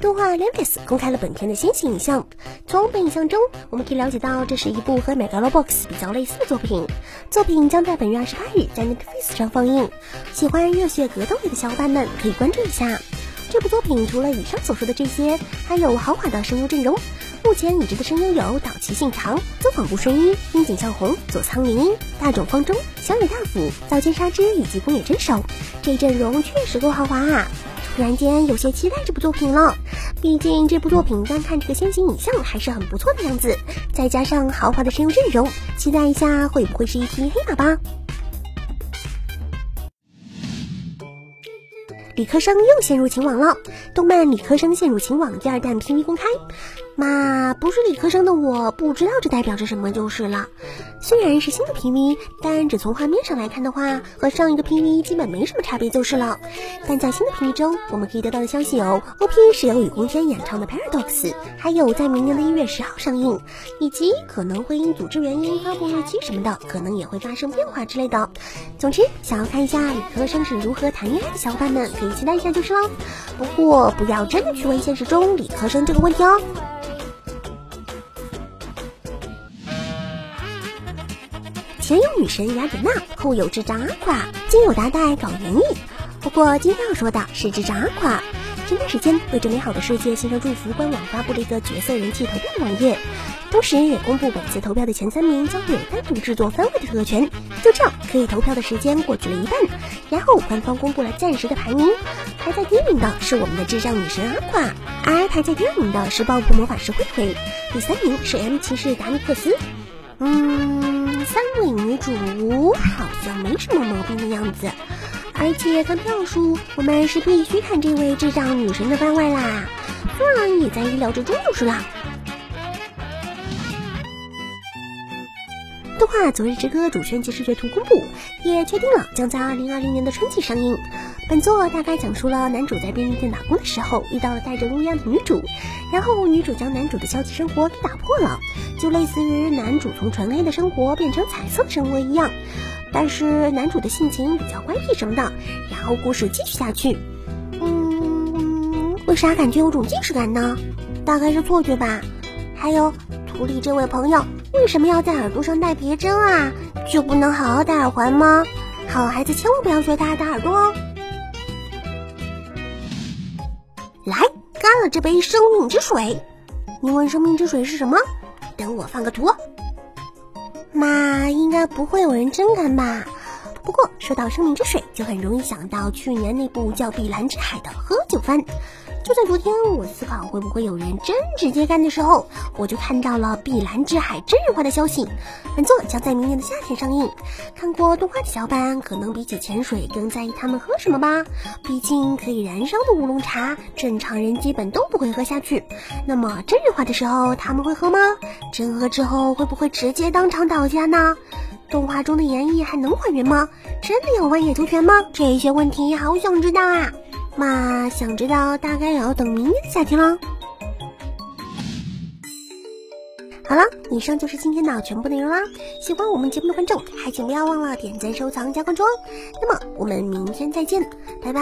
动画《l e v i s 公开了本片的先行影像。从本影像中，我们可以了解到，这是一部和《Megalobox》比较类似的作品。作品将在本月二十八日在 Netflix 上放映。喜欢热血格斗类的小伙伴们可以关注一下。这部作品除了以上所说的这些，还有豪华的声优阵容。目前已知的声优有岛崎信长、宗广步顺一、樱井孝宏、佐仓绫音、大冢方中、小野大辅、早见沙织以及宫野真守。这阵容确实够豪华啊！突然间有些期待这部作品了，毕竟这部作品单看这个先行影像还是很不错的样子，再加上豪华的声优阵容，期待一下会不会是一匹黑马吧。理科生又陷入情网了，动漫《理科生陷入情网》第二弹 PV 公开。嘛，不是理科生的我不知道这代表着什么就是了。虽然是新的 PV，但只从画面上来看的话，和上一个 PV 基本没什么差别就是了。但在新的 PV 中，我们可以得到的消息有：OP 是由雨宫天演唱的 Paradox，还有在明年的一月十号上映，以及可能会因组织原因发布日期什么的，可能也会发生变化之类的。总之，想要看一下理科生是如何谈恋爱的小伙伴们，可以期待一下就是了。不过，不要真的去问现实中理科生这个问题哦。前有女神雅典娜，后有智障阿垮，今有达代搞园艺。不过今天要说的是智障阿垮。前段时间，为这美好的世界献上祝福，官网发布了一个角色人气投票网页，同时也公布本次投票的前三名将会有单独制作番位的特权。就这样，可以投票的时间过去了一半，然后官方公布了暂时的排名，排在第一名的是我们的智障女神阿垮，而排在第二名的是爆破魔法师灰灰，第三名是 M 骑士达尼克斯。嗯，三位女主好像没什么毛病的样子，而且看票数，我们是必须看这位智障女神的番外啦，当然也在意料之中就是了。《昨日之歌》主宣及视觉图公布，也确定了将在二零二零年的春季上映。本作大概讲述了男主在便利店打工的时候遇到了带着乌鸦的女主，然后女主将男主的消极生活给打破了，就类似于男主从纯黑的生活变成彩色生活一样。但是男主的性情比较乖僻什么的，然后故事继续下去。嗯，为啥感觉有种既视感呢？大概是错觉吧。还有图里这位朋友为什么要在耳朵上戴别针啊？就不能好好戴耳环吗？好孩子千万不要学他打耳朵哦。来，干了这杯生命之水。你问生命之水是什么？等我放个图。那，应该不会有人真干吧？不过说到生命之水，就很容易想到去年那部叫《碧蓝之海》的喝酒番。就在昨天，我思考会不会有人真直接干的时候，我就看到了《碧蓝之海》真人化的消息。本作将在明年的夏天上映。看过动画的小伙伴可能比起潜水更在意他们喝什么吧？毕竟可以燃烧的乌龙茶，正常人基本都不会喝下去。那么真人化的时候他们会喝吗？真喝之后会不会直接当场倒下呢？动画中的演绎还能还原吗？真的有万野图拳吗？这些问题好想知道啊！那，想知道大概也要等明年的夏天了。好了，以上就是今天的全部内容啦。喜欢我们节目的观众，还请不要忘了点赞、收藏、加关注哦。那么我们明天再见，拜拜。